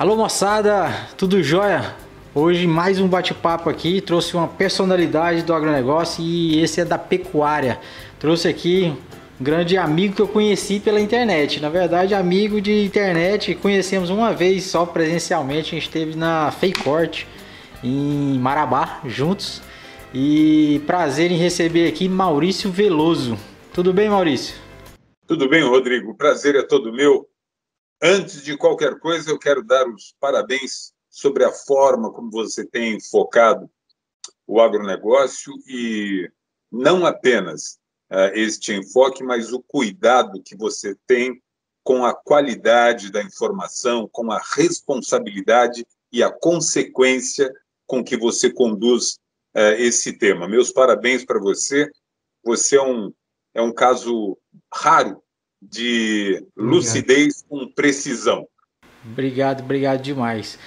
Alô moçada, tudo jóia? Hoje mais um bate-papo aqui, trouxe uma personalidade do agronegócio e esse é da pecuária. Trouxe aqui um grande amigo que eu conheci pela internet. Na verdade, amigo de internet, conhecemos uma vez só presencialmente, a gente esteve na Feicorte em Marabá juntos. E prazer em receber aqui Maurício Veloso. Tudo bem, Maurício? Tudo bem, Rodrigo. Prazer é todo meu. Antes de qualquer coisa, eu quero dar os parabéns sobre a forma como você tem focado o agronegócio e não apenas uh, este enfoque, mas o cuidado que você tem com a qualidade da informação, com a responsabilidade e a consequência com que você conduz uh, esse tema. Meus parabéns para você. Você é um, é um caso raro de lucidez com precisão. Obrigado, obrigado demais.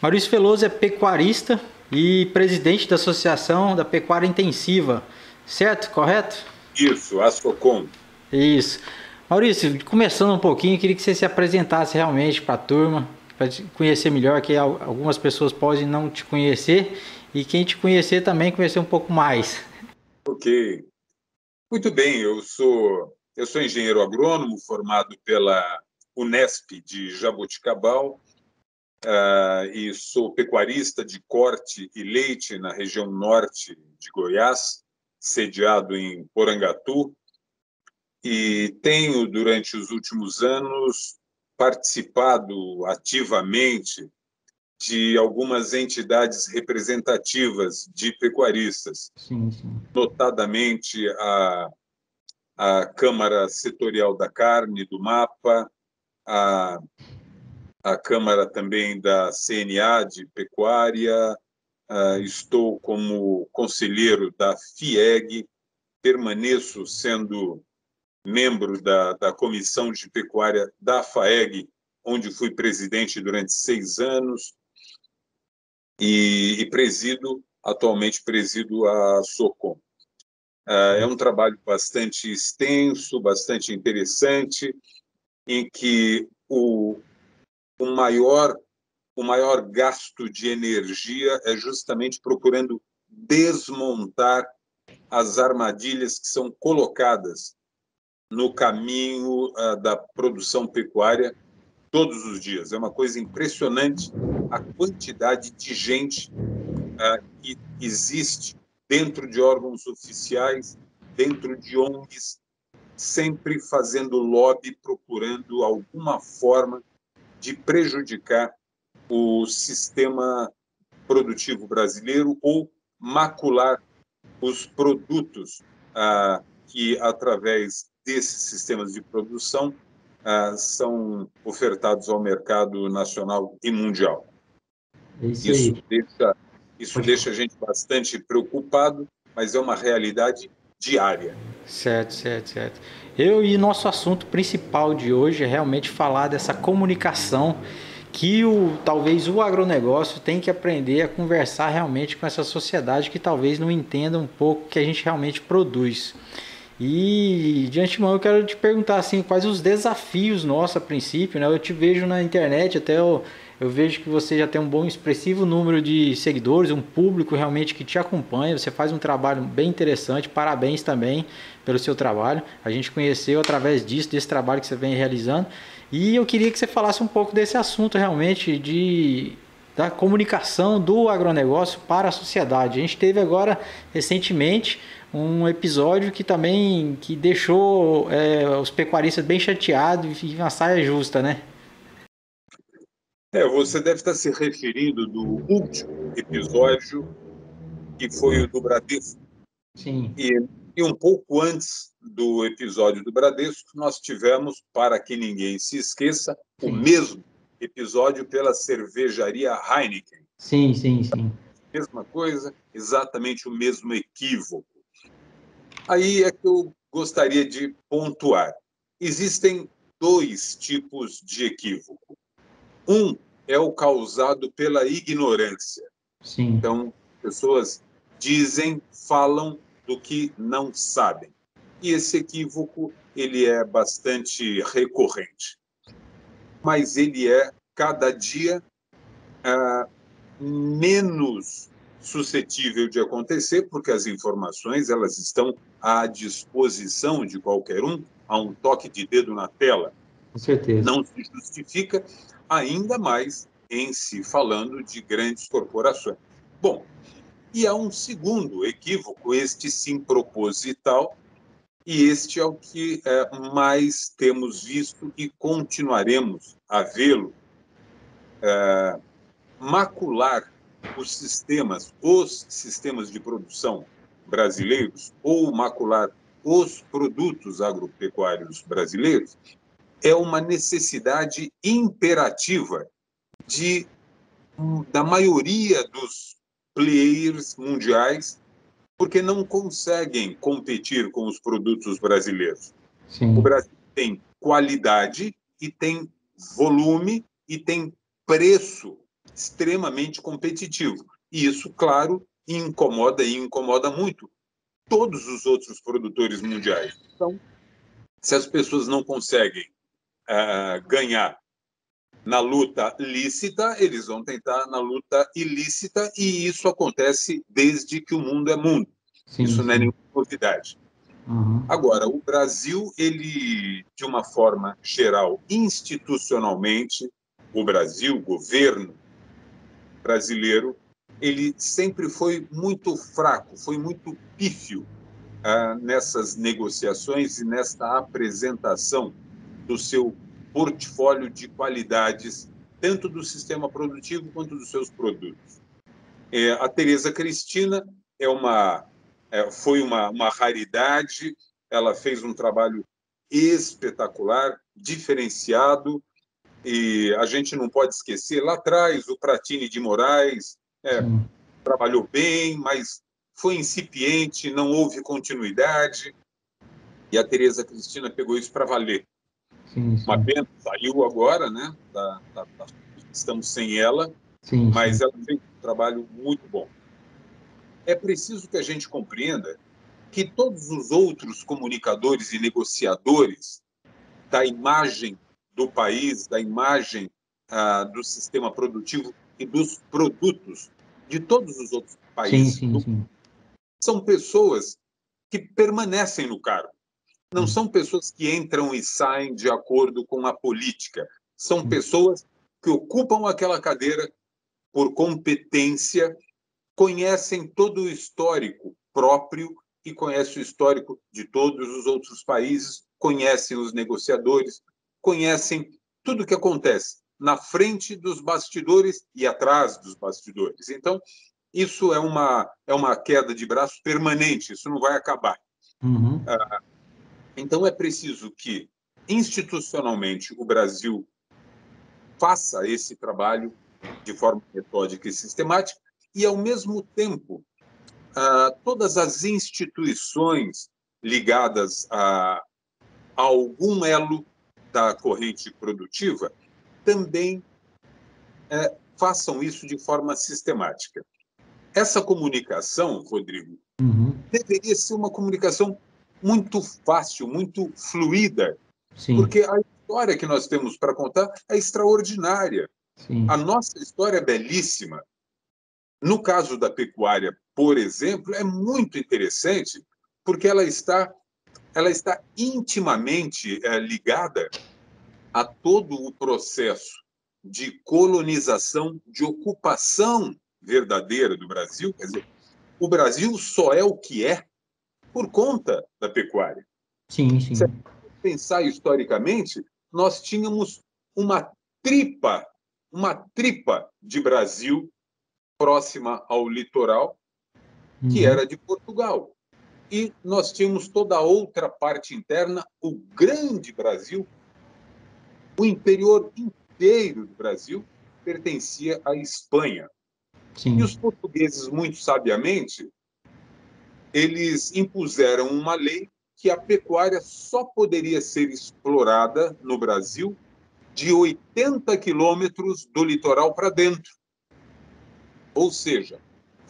Maurício Veloso é pecuarista e presidente da Associação da Pecuária Intensiva, certo? Correto? Isso, a SOCOM. Isso. Maurício, começando um pouquinho, queria que você se apresentasse realmente para a turma, para conhecer melhor, que algumas pessoas podem não te conhecer e quem te conhecer também conhecer um pouco mais. Ok. Muito bem, eu sou eu sou engenheiro agrônomo formado pela Unesp de Jaboticabal uh, e sou pecuarista de corte e leite na região norte de Goiás, sediado em Porangatu, e tenho durante os últimos anos participado ativamente de algumas entidades representativas de pecuaristas, sim, sim. notadamente a, a Câmara Setorial da Carne do MAPA, a, a Câmara também da CNA de Pecuária, uh, estou como conselheiro da FIEG, permaneço sendo membro da, da Comissão de Pecuária da FAEG, onde fui presidente durante seis anos, e, e presido, atualmente presido a SOCOM. Uh, é um trabalho bastante extenso, bastante interessante, em que o, o, maior, o maior gasto de energia é justamente procurando desmontar as armadilhas que são colocadas no caminho uh, da produção pecuária todos os dias. É uma coisa impressionante a quantidade de gente uh, que existe dentro de órgãos oficiais, dentro de ONGs, sempre fazendo lobby, procurando alguma forma de prejudicar o sistema produtivo brasileiro ou macular os produtos ah, que, através desses sistemas de produção ah, são ofertados ao mercado nacional e mundial. É isso, isso deixa, isso deixa a gente bastante preocupado, mas é uma realidade diária. Certo, certo, certo. Eu e nosso assunto principal de hoje é realmente falar dessa comunicação que o talvez o agronegócio tem que aprender a conversar realmente com essa sociedade que talvez não entenda um pouco o que a gente realmente produz. E de antemão eu quero te perguntar assim, quais os desafios nossos a princípio, né? Eu te vejo na internet, até eu, eu vejo que você já tem um bom expressivo número de seguidores, um público realmente que te acompanha, você faz um trabalho bem interessante, parabéns também pelo seu trabalho. A gente conheceu através disso, desse trabalho que você vem realizando. E eu queria que você falasse um pouco desse assunto realmente de da comunicação do agronegócio para a sociedade. A gente teve agora recentemente um episódio que também que deixou é, os pecuaristas bem chateados e uma saia justa, né? É, você deve estar se referindo do último episódio, que foi o do Bradesco. Sim. E, e um pouco antes do episódio do Bradesco, nós tivemos, para que ninguém se esqueça, sim. o mesmo episódio pela cervejaria Heineken. Sim, sim, sim. Mesma coisa, exatamente o mesmo equívoco. Aí é que eu gostaria de pontuar. Existem dois tipos de equívoco. Um é o causado pela ignorância. Sim. Então, pessoas dizem, falam do que não sabem. E esse equívoco ele é bastante recorrente, mas ele é cada dia ah, menos suscetível de acontecer, porque as informações elas estão à disposição de qualquer um, a um toque de dedo na tela. Com certeza. Não se justifica, ainda mais em se falando de grandes corporações. Bom, e há um segundo equívoco, este sim proposital, e este é o que é, mais temos visto e continuaremos a vê-lo. É, macular os sistemas, os sistemas de produção brasileiros, ou macular os produtos agropecuários brasileiros, é uma necessidade imperativa de da maioria dos players mundiais, porque não conseguem competir com os produtos brasileiros. Sim. O Brasil tem qualidade e tem volume e tem preço extremamente competitivo. E isso, claro, incomoda e incomoda muito todos os outros produtores mundiais. Então, se as pessoas não conseguem uh, ganhar na luta lícita, eles vão tentar na luta ilícita, e isso acontece desde que o mundo é mundo. Sim, isso não é nenhuma novidade. Uhum. Agora, o Brasil, ele, de uma forma geral, institucionalmente, o Brasil, o governo, brasileiro, ele sempre foi muito fraco, foi muito pífio ah, nessas negociações e nesta apresentação do seu portfólio de qualidades, tanto do sistema produtivo quanto dos seus produtos. É, a Tereza Cristina é uma, é, foi uma, uma raridade, ela fez um trabalho espetacular, diferenciado, e a gente não pode esquecer, lá atrás, o Pratini de Moraes é, trabalhou bem, mas foi incipiente, não houve continuidade. E a Tereza Cristina pegou isso para valer. Sim, sim. Uma pena, saiu agora, né? Da, da, da, estamos sem ela, sim, mas ela fez um trabalho muito bom. É preciso que a gente compreenda que todos os outros comunicadores e negociadores da imagem do país, da imagem ah, do sistema produtivo e dos produtos de todos os outros países. Sim, sim, sim. São pessoas que permanecem no cargo. Não são pessoas que entram e saem de acordo com a política. São pessoas que ocupam aquela cadeira por competência, conhecem todo o histórico próprio e conhecem o histórico de todos os outros países, conhecem os negociadores, conhecem tudo o que acontece na frente dos bastidores e atrás dos bastidores. Então, isso é uma, é uma queda de braço permanente, isso não vai acabar. Uhum. Ah, então, é preciso que, institucionalmente, o Brasil faça esse trabalho de forma metódica e sistemática, e, ao mesmo tempo, ah, todas as instituições ligadas a, a algum elo da corrente produtiva também é, façam isso de forma sistemática. Essa comunicação, Rodrigo, uhum. deveria ser uma comunicação muito fácil, muito fluida, Sim. porque a história que nós temos para contar é extraordinária. Sim. A nossa história é belíssima. No caso da pecuária, por exemplo, é muito interessante porque ela está ela está intimamente é, ligada a todo o processo de colonização, de ocupação verdadeira do Brasil. Quer dizer, o Brasil só é o que é por conta da pecuária. Sim, sim. Se pensar historicamente, nós tínhamos uma tripa, uma tripa de Brasil próxima ao litoral, que uhum. era de Portugal e nós tínhamos toda a outra parte interna, o grande Brasil, o interior inteiro do Brasil pertencia à Espanha. Sim. E os portugueses, muito sabiamente, eles impuseram uma lei que a pecuária só poderia ser explorada no Brasil de 80 quilômetros do litoral para dentro. Ou seja,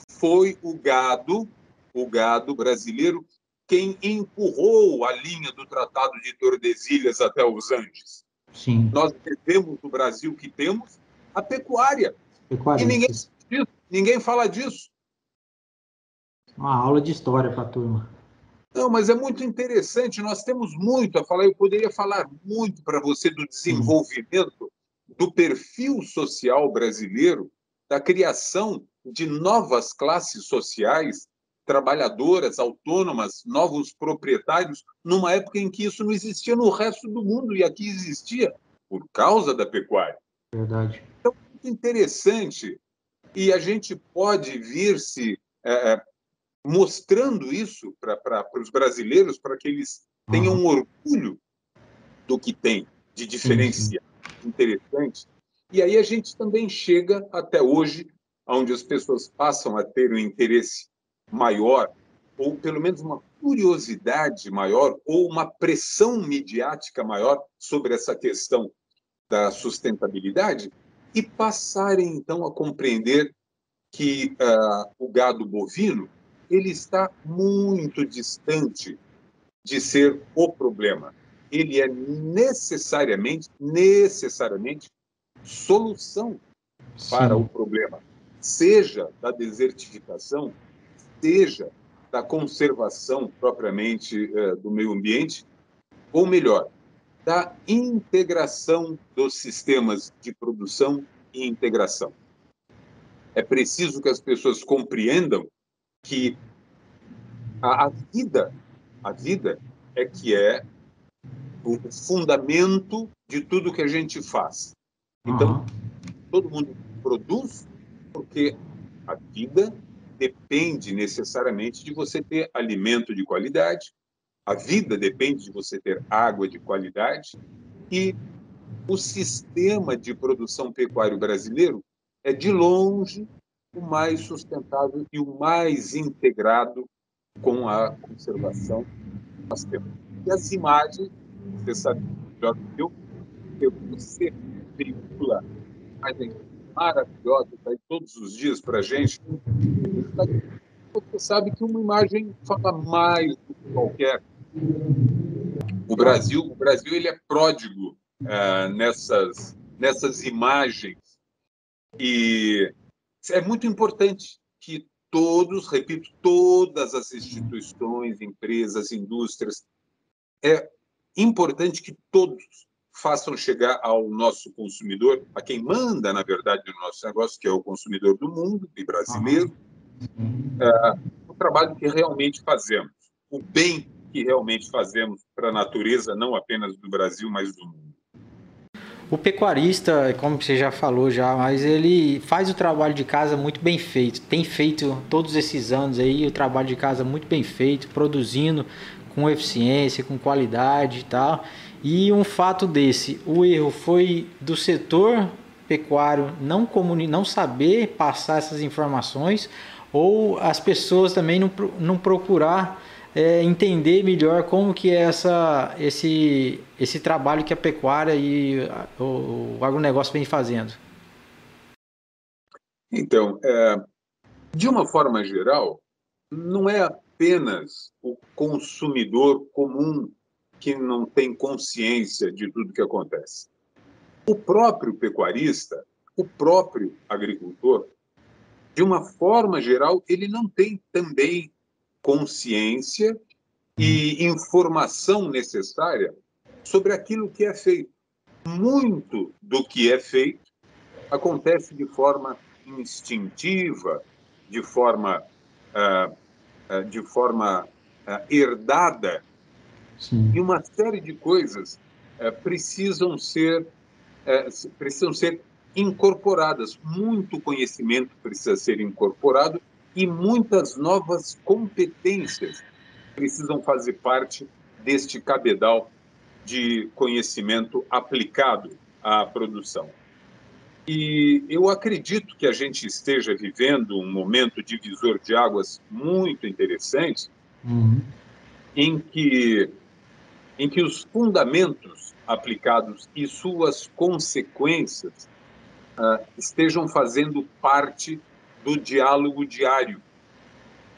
foi o gado o gado brasileiro quem empurrou a linha do Tratado de Tordesilhas até os Andes. Sim. Nós devemos o Brasil que temos a pecuária. pecuária. E ninguém, ninguém fala disso. Uma aula de história para a turma. Não, mas é muito interessante. Nós temos muito a falar. Eu poderia falar muito para você do desenvolvimento do perfil social brasileiro, da criação de novas classes sociais, trabalhadoras, autônomas, novos proprietários, numa época em que isso não existia no resto do mundo e aqui existia por causa da pecuária. Verdade. Então, muito interessante e a gente pode vir se é, é mostrando isso para os brasileiros, para que eles tenham um orgulho do que tem de diferencial interessante. E aí a gente também chega até hoje, onde as pessoas passam a ter um interesse maior, ou pelo menos uma curiosidade maior, ou uma pressão midiática maior sobre essa questão da sustentabilidade, e passarem então a compreender que uh, o gado bovino ele está muito distante de ser o problema. Ele é necessariamente, necessariamente solução Sim. para o problema, seja da desertificação, seja da conservação propriamente eh, do meio ambiente, ou melhor, da integração dos sistemas de produção e integração. É preciso que as pessoas compreendam que a, a vida, a vida é que é o fundamento de tudo que a gente faz. Então, uhum. todo mundo produz porque a vida depende necessariamente de você ter alimento de qualidade, a vida depende de você ter água de qualidade e o sistema de produção pecuário brasileiro é de longe o mais sustentável e o mais integrado com a conservação que nós temos. E as imagens, você sabe melhor do que eu, você veicula imagens maravilhosas aí todos os dias para a gente. Você sabe que uma imagem fala mais do que qualquer. O Brasil, o Brasil ele é pródigo uh, nessas, nessas imagens e é muito importante que todos, repito, todas as instituições, empresas, indústrias, é importante que todos façam chegar ao nosso consumidor, a quem manda, na verdade, o nosso negócio, que é o consumidor do mundo e brasileiro, é, o trabalho que realmente fazemos, o bem que realmente fazemos para a natureza, não apenas do Brasil, mas do mundo. O pecuarista, como você já falou já, mas ele faz o trabalho de casa muito bem feito. Tem feito todos esses anos aí o trabalho de casa muito bem feito, produzindo com eficiência, com qualidade e tal. E um fato desse, o erro foi do setor pecuário não comuni não saber passar essas informações ou as pessoas também não, não procurar é, entender melhor como que é essa, esse, esse trabalho que a pecuária e o, o agronegócio vem fazendo. Então, é, de uma forma geral, não é apenas o consumidor comum que não tem consciência de tudo que acontece. O próprio pecuarista, o próprio agricultor, de uma forma geral, ele não tem também consciência e informação necessária sobre aquilo que é feito. Muito do que é feito acontece de forma instintiva, de forma, uh, uh, de forma uh, herdada, Sim. e uma série de coisas precisam ser precisam ser incorporadas. Muito conhecimento precisa ser incorporado e muitas novas competências precisam fazer parte deste cabedal de conhecimento aplicado à produção. E eu acredito que a gente esteja vivendo um momento divisor de águas muito interessante, uhum. em que em que os fundamentos aplicados e suas consequências uh, estejam fazendo parte do diálogo diário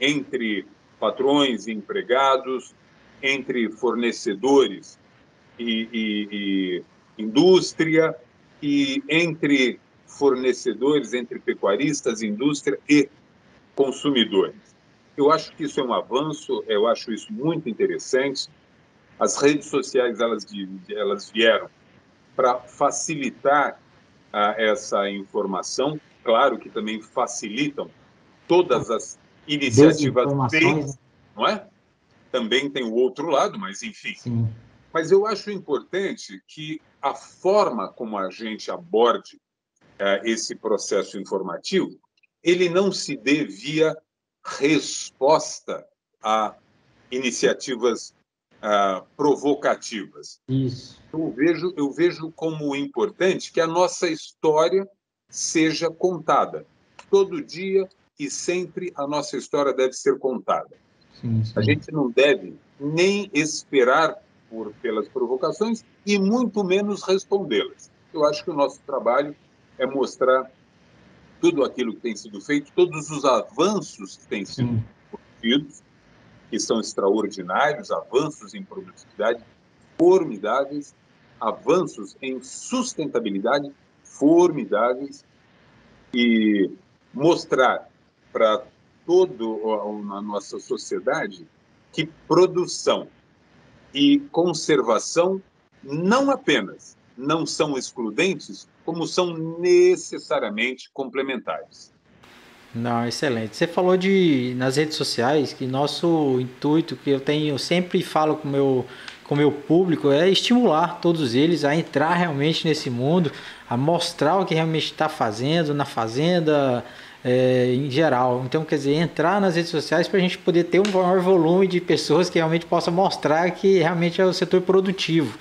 entre patrões e empregados, entre fornecedores e, e, e indústria, e entre fornecedores, entre pecuaristas, indústria e consumidores. Eu acho que isso é um avanço, eu acho isso muito interessante. As redes sociais elas, elas vieram para facilitar ah, essa informação, claro que também facilitam todas as iniciativas feitas, não é? Também tem o outro lado, mas enfim. Sim. Mas eu acho importante que a forma como a gente aborde uh, esse processo informativo, ele não se dê via resposta a iniciativas uh, provocativas. Isso. Eu vejo, eu vejo como importante que a nossa história seja contada. Todo dia e sempre a nossa história deve ser contada. Sim, sim. A gente não deve nem esperar por, pelas provocações e muito menos respondê-las. Eu acho que o nosso trabalho é mostrar tudo aquilo que tem sido feito, todos os avanços que têm sido cometidos, que são extraordinários, avanços em produtividade formidáveis, avanços em sustentabilidade formidáveis e mostrar para todo a nossa sociedade que produção e conservação não apenas não são excludentes, como são necessariamente complementares. Não, excelente. Você falou de nas redes sociais que nosso intuito que eu tenho, sempre falo com meu com meu público é estimular todos eles a entrar realmente nesse mundo, a mostrar o que realmente está fazendo na fazenda, é, em geral. Então, quer dizer, entrar nas redes sociais para a gente poder ter um maior volume de pessoas que realmente possa mostrar que realmente é o setor produtivo.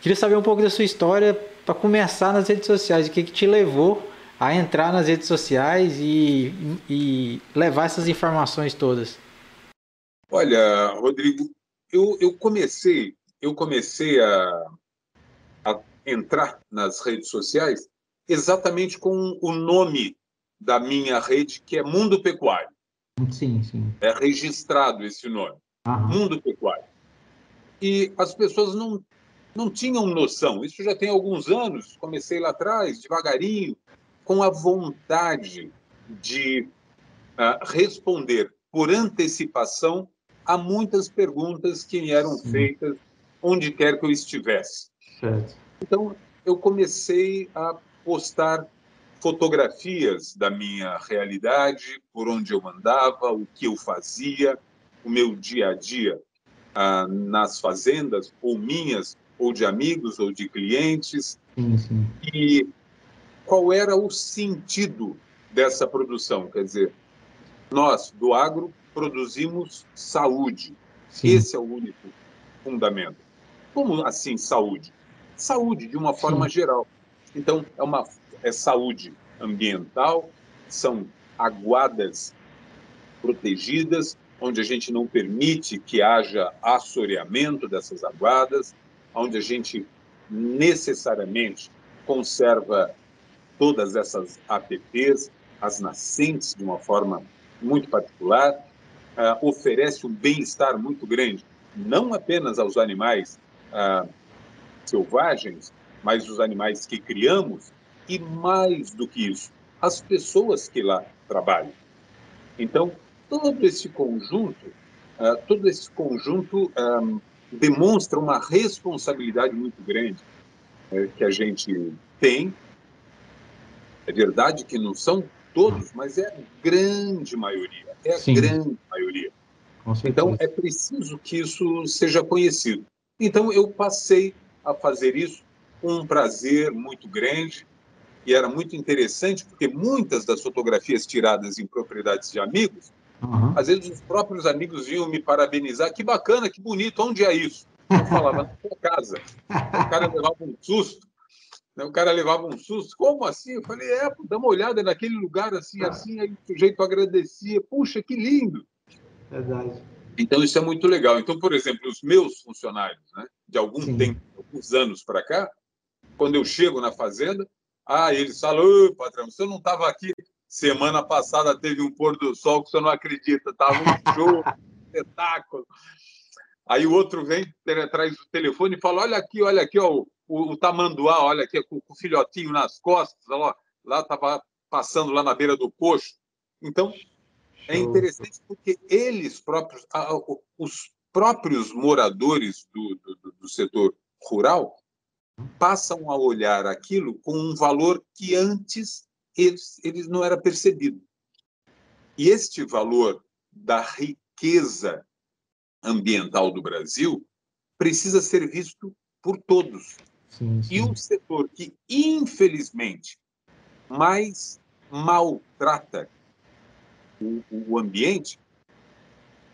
Queria saber um pouco da sua história para começar nas redes sociais, o que, que te levou a entrar nas redes sociais e, e levar essas informações todas. Olha, Rodrigo, eu, eu comecei, eu comecei a, a entrar nas redes sociais exatamente com o nome da minha rede, que é Mundo Pecuário. Sim, sim. É registrado esse nome, Aham. Mundo Pecuário. E as pessoas não, não tinham noção. Isso já tem alguns anos. Comecei lá atrás, devagarinho, com a vontade de uh, responder por antecipação a muitas perguntas que me eram Sim. feitas onde quer que eu estivesse. Certo. Então, eu comecei a postar fotografias da minha realidade, por onde eu andava, o que eu fazia, o meu dia a dia ah, nas fazendas, ou minhas, ou de amigos, ou de clientes. Sim, sim. E qual era o sentido dessa produção? Quer dizer, nós, do agro, produzimos saúde. Sim. Esse é o único fundamento. Como assim saúde? Saúde, de uma forma geral. Então, é uma é saúde ambiental, são aguadas protegidas, onde a gente não permite que haja assoreamento dessas aguadas, onde a gente necessariamente conserva todas essas APPs, as nascentes de uma forma muito particular, uh, oferece um bem-estar muito grande, não apenas aos animais uh, selvagens, mas os animais que criamos e mais do que isso, as pessoas que lá trabalham. Então, todo esse conjunto, uh, todo esse conjunto um, demonstra uma responsabilidade muito grande uh, que a gente tem. É verdade que não são todos, mas é a grande maioria. É a Sim. grande maioria. Então, é preciso que isso seja conhecido. Então, eu passei a fazer isso com um prazer muito grande e era muito interessante, porque muitas das fotografias tiradas em propriedades de amigos, uhum. às vezes os próprios amigos vinham me parabenizar, que bacana, que bonito, onde é isso? Eu falava, na sua casa. O cara levava um susto? O cara levava um susto, como assim? Eu falei, é, dá uma olhada naquele lugar assim, ah. assim, aí o sujeito agradecia, puxa, que lindo. Verdade. Então, isso é muito legal. Então, por exemplo, os meus funcionários, né, de algum Sim. tempo, alguns anos para cá, quando eu chego na fazenda, ah, eles falam, patrão, você não estava aqui semana passada, teve um pôr do sol que você não acredita, estava um show. espetáculo. Aí o outro vem, traz o telefone e fala: olha aqui, olha aqui, ó, o, o tamanduá, olha aqui, com, com o filhotinho nas costas, ó, lá estava passando lá na beira do coxo. Então, é interessante porque eles próprios, os próprios moradores do, do, do setor rural passam a olhar aquilo com um valor que antes eles, eles não era percebido. E este valor da riqueza ambiental do Brasil precisa ser visto por todos. Sim, sim. E um setor que, infelizmente, mais maltrata o, o ambiente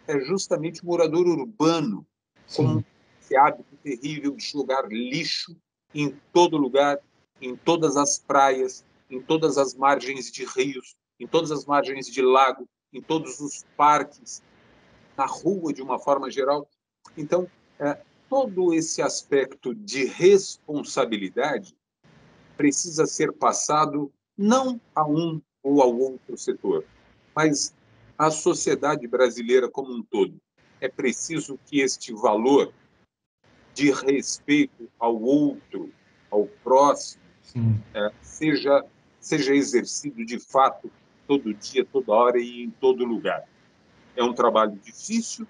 é justamente o morador urbano, sim. com esse hábito terrível de jogar lixo em todo lugar, em todas as praias, em todas as margens de rios, em todas as margens de lago, em todos os parques, na rua de uma forma geral. Então, é, todo esse aspecto de responsabilidade precisa ser passado não a um ou ao outro setor, mas à sociedade brasileira como um todo. É preciso que este valor de respeito ao outro, ao próximo, é, seja, seja exercido de fato todo dia, toda hora e em todo lugar. É um trabalho difícil,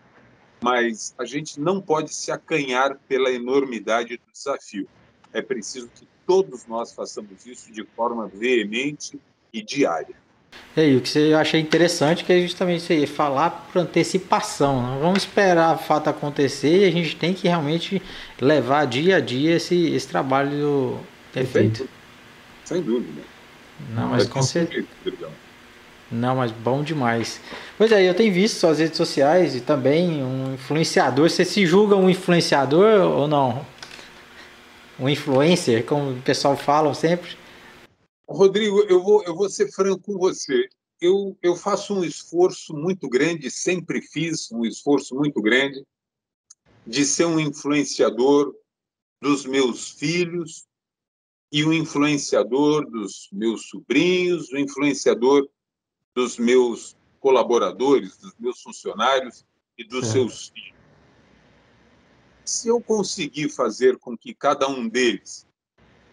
mas a gente não pode se acanhar pela enormidade do desafio. É preciso que todos nós façamos isso de forma veemente e diária. É, e o que eu achei interessante é justamente isso aí, falar por antecipação. Não vamos esperar o fato acontecer e a gente tem que realmente levar dia a dia esse, esse trabalho feito. Sem dúvida. Não, mas com certeza. Não, mas bom demais. Pois é, eu tenho visto suas redes sociais e também um influenciador. Você se julga um influenciador ou não? Um influencer, como o pessoal fala sempre? Rodrigo, eu vou, eu vou ser franco com você. Eu, eu faço um esforço muito grande, sempre fiz um esforço muito grande, de ser um influenciador dos meus filhos e um influenciador dos meus sobrinhos, um influenciador dos meus colaboradores, dos meus funcionários e dos é. seus filhos. Se eu conseguir fazer com que cada um deles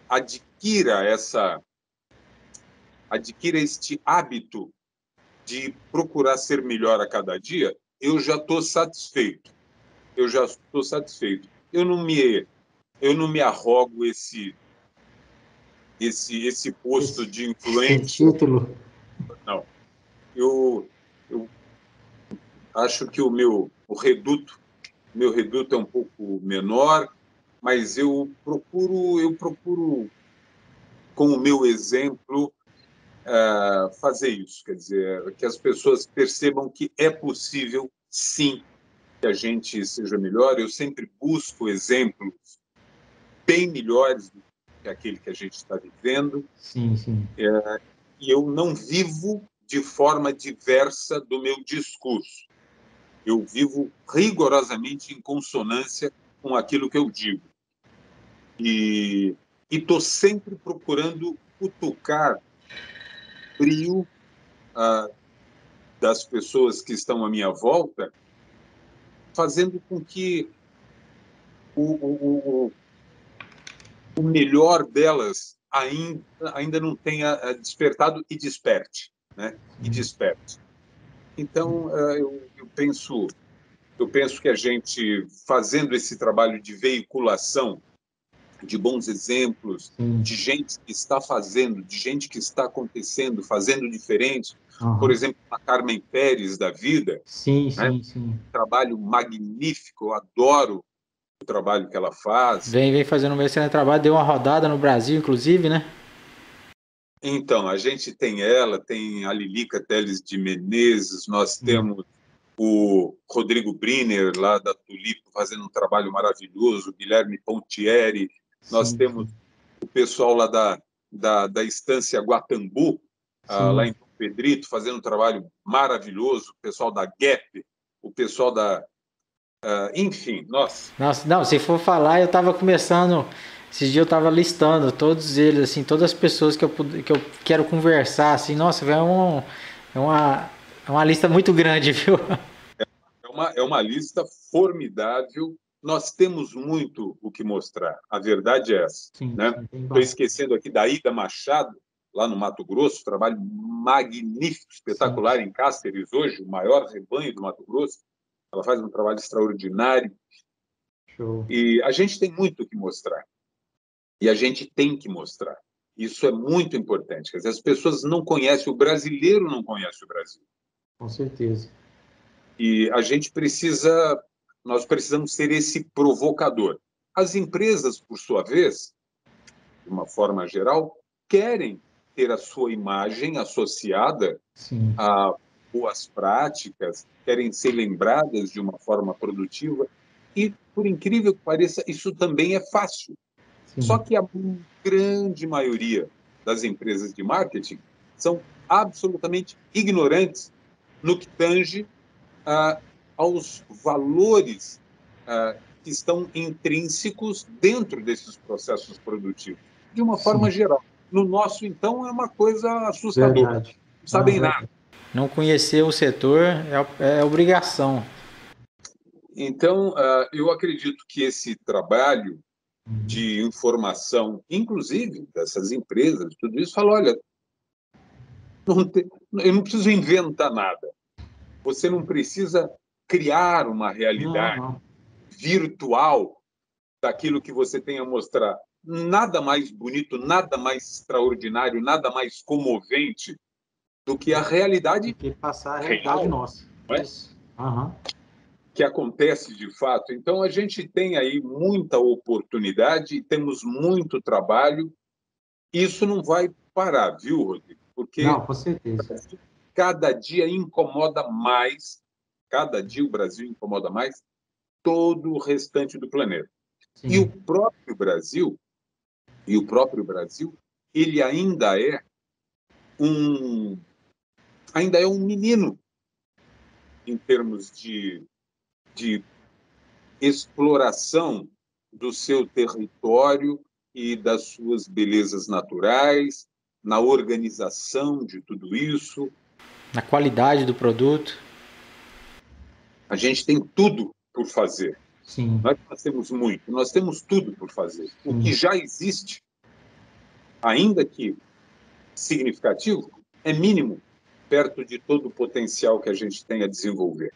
adquira essa adquira este hábito de procurar ser melhor a cada dia, eu já estou satisfeito. Eu já estou satisfeito. Eu não me eu não me arrogo esse esse esse posto esse, de influência. Esse título. Eu eu acho que o meu o reduto meu reduto é um pouco menor, mas eu procuro eu procuro com o meu exemplo uh, fazer isso, quer dizer, que as pessoas percebam que é possível, sim, que a gente seja melhor. Eu sempre busco exemplos bem melhores do que aquele que a gente está vivendo. Sim, sim. É, e eu não vivo de forma diversa do meu discurso. Eu vivo rigorosamente em consonância com aquilo que eu digo. E estou sempre procurando cutucar brio ah, das pessoas que estão à minha volta, fazendo com que o, o, o, o melhor delas ainda, ainda não tenha ah, despertado e desperte, né? E uhum. desperte. Então, ah, eu, eu penso eu penso que a gente fazendo esse trabalho de veiculação de bons exemplos, hum. de gente que está fazendo, de gente que está acontecendo, fazendo diferente. Uhum. Por exemplo, a Carmen Pérez da vida. Sim, né? sim, sim. Um trabalho magnífico, eu adoro o trabalho que ela faz. Vem, vem fazendo um excelente trabalho, deu uma rodada no Brasil, inclusive, né? Então, a gente tem ela, tem a Lilica Teles de Menezes, nós hum. temos o Rodrigo Briner, lá da Tulipo, fazendo um trabalho maravilhoso, o Guilherme Pontieri, nós sim, temos sim. o pessoal lá da, da, da Estância Guatambu, ah, lá em Pedrito, fazendo um trabalho maravilhoso, o pessoal da GAP, o pessoal da. Uh, enfim, nossa. Nossa, não, se for falar, eu estava começando. Esses dias eu estava listando todos eles, assim, todas as pessoas que eu, que eu quero conversar, assim, nossa, é, um, é, uma, é uma lista muito grande, viu? É, é uma, é uma lista formidável. Nós temos muito o que mostrar. A verdade é essa. Estou né? esquecendo aqui da Ida Machado, lá no Mato Grosso, trabalho magnífico, espetacular sim. em Cáceres hoje, o maior rebanho do Mato Grosso. Ela faz um trabalho extraordinário. Show. E a gente tem muito o que mostrar. E a gente tem que mostrar. Isso é muito importante. Quer dizer, as pessoas não conhecem, o brasileiro não conhece o Brasil. Com certeza. E a gente precisa, nós precisamos ser esse provocador. As empresas, por sua vez, de uma forma geral, querem ter a sua imagem associada Sim. a boas práticas, querem ser lembradas de uma forma produtiva. E, por incrível que pareça, isso também é fácil. Sim. Só que a grande maioria das empresas de marketing são absolutamente ignorantes no que tange ah, aos valores ah, que estão intrínsecos dentro desses processos produtivos, de uma forma Sim. geral. No nosso, então, é uma coisa assustadora. Verdade. Não sabem Não, nada. Não conhecer o setor é, é obrigação. Então, ah, eu acredito que esse trabalho de informação, inclusive dessas empresas, tudo isso, fala, olha, não tem, eu não preciso inventar nada. Você não precisa criar uma realidade virtual daquilo que você tem a mostrar. Nada mais bonito, nada mais extraordinário, nada mais comovente do que a realidade. Que passar a realidade real, nossa. É? Uhum que acontece de fato. Então, a gente tem aí muita oportunidade, temos muito trabalho. Isso não vai parar, viu, Rodrigo? Porque não, com certeza. cada dia incomoda mais, cada dia o Brasil incomoda mais todo o restante do planeta. Sim. E o próprio Brasil, e o próprio Brasil, ele ainda é um ainda é um menino em termos de de exploração do seu território e das suas belezas naturais, na organização de tudo isso, na qualidade do produto. A gente tem tudo por fazer. Sim. Nós, nós temos muito, nós temos tudo por fazer. Sim. O que já existe, ainda que significativo, é mínimo perto de todo o potencial que a gente tem a desenvolver.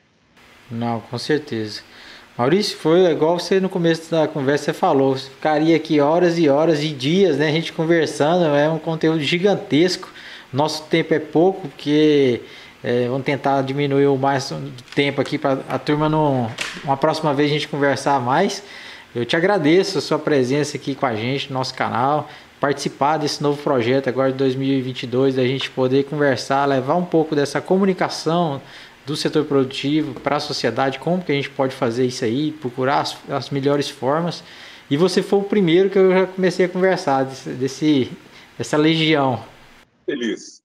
Não, com certeza. Maurício, foi igual você no começo da conversa você falou, ficaria aqui horas e horas e dias, né, a gente conversando, é um conteúdo gigantesco. Nosso tempo é pouco, porque é, vamos tentar diminuir o mais tempo aqui para a turma não, uma próxima vez a gente conversar mais. Eu te agradeço a sua presença aqui com a gente no nosso canal, participar desse novo projeto agora de 2022, da gente poder conversar, levar um pouco dessa comunicação do setor produtivo para a sociedade, como que a gente pode fazer isso aí, procurar as, as, melhores formas. E você foi o primeiro que eu já comecei a conversar desse, desse dessa legião. Feliz.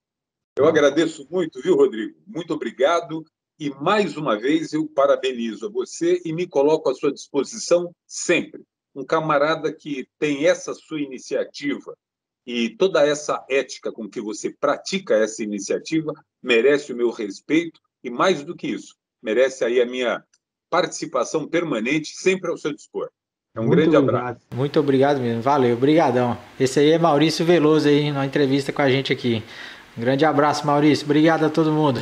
Eu agradeço muito, viu, Rodrigo? Muito obrigado. E mais uma vez eu parabenizo a você e me coloco à sua disposição sempre. Um camarada que tem essa sua iniciativa e toda essa ética com que você pratica essa iniciativa merece o meu respeito e mais do que isso, merece aí a minha participação permanente, sempre ao seu dispor. É um Muito grande obrigado. abraço. Muito obrigado mesmo. Valeu, obrigadão. Esse aí é Maurício Veloso aí na entrevista com a gente aqui. Um grande abraço, Maurício. Obrigado a todo mundo.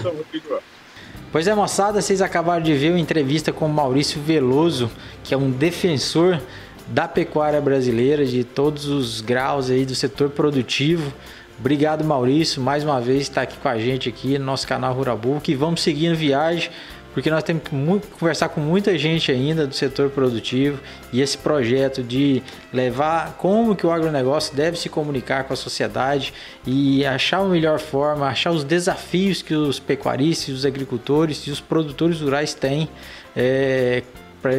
Pois é, moçada, vocês acabaram de ver uma entrevista com o Maurício Veloso, que é um defensor da pecuária brasileira, de todos os graus aí do setor produtivo. Obrigado, Maurício, mais uma vez estar aqui com a gente aqui no nosso canal Rurabu, que vamos seguindo viagem, porque nós temos que muito, conversar com muita gente ainda do setor produtivo e esse projeto de levar como que o agronegócio deve se comunicar com a sociedade e achar a melhor forma, achar os desafios que os pecuaristas, os agricultores e os produtores rurais têm é, para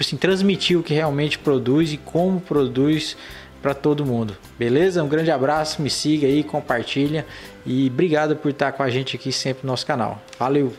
assim, transmitir o que realmente produz e como produz para todo mundo. Beleza? Um grande abraço, me siga aí, compartilha e obrigado por estar com a gente aqui sempre no nosso canal. Valeu!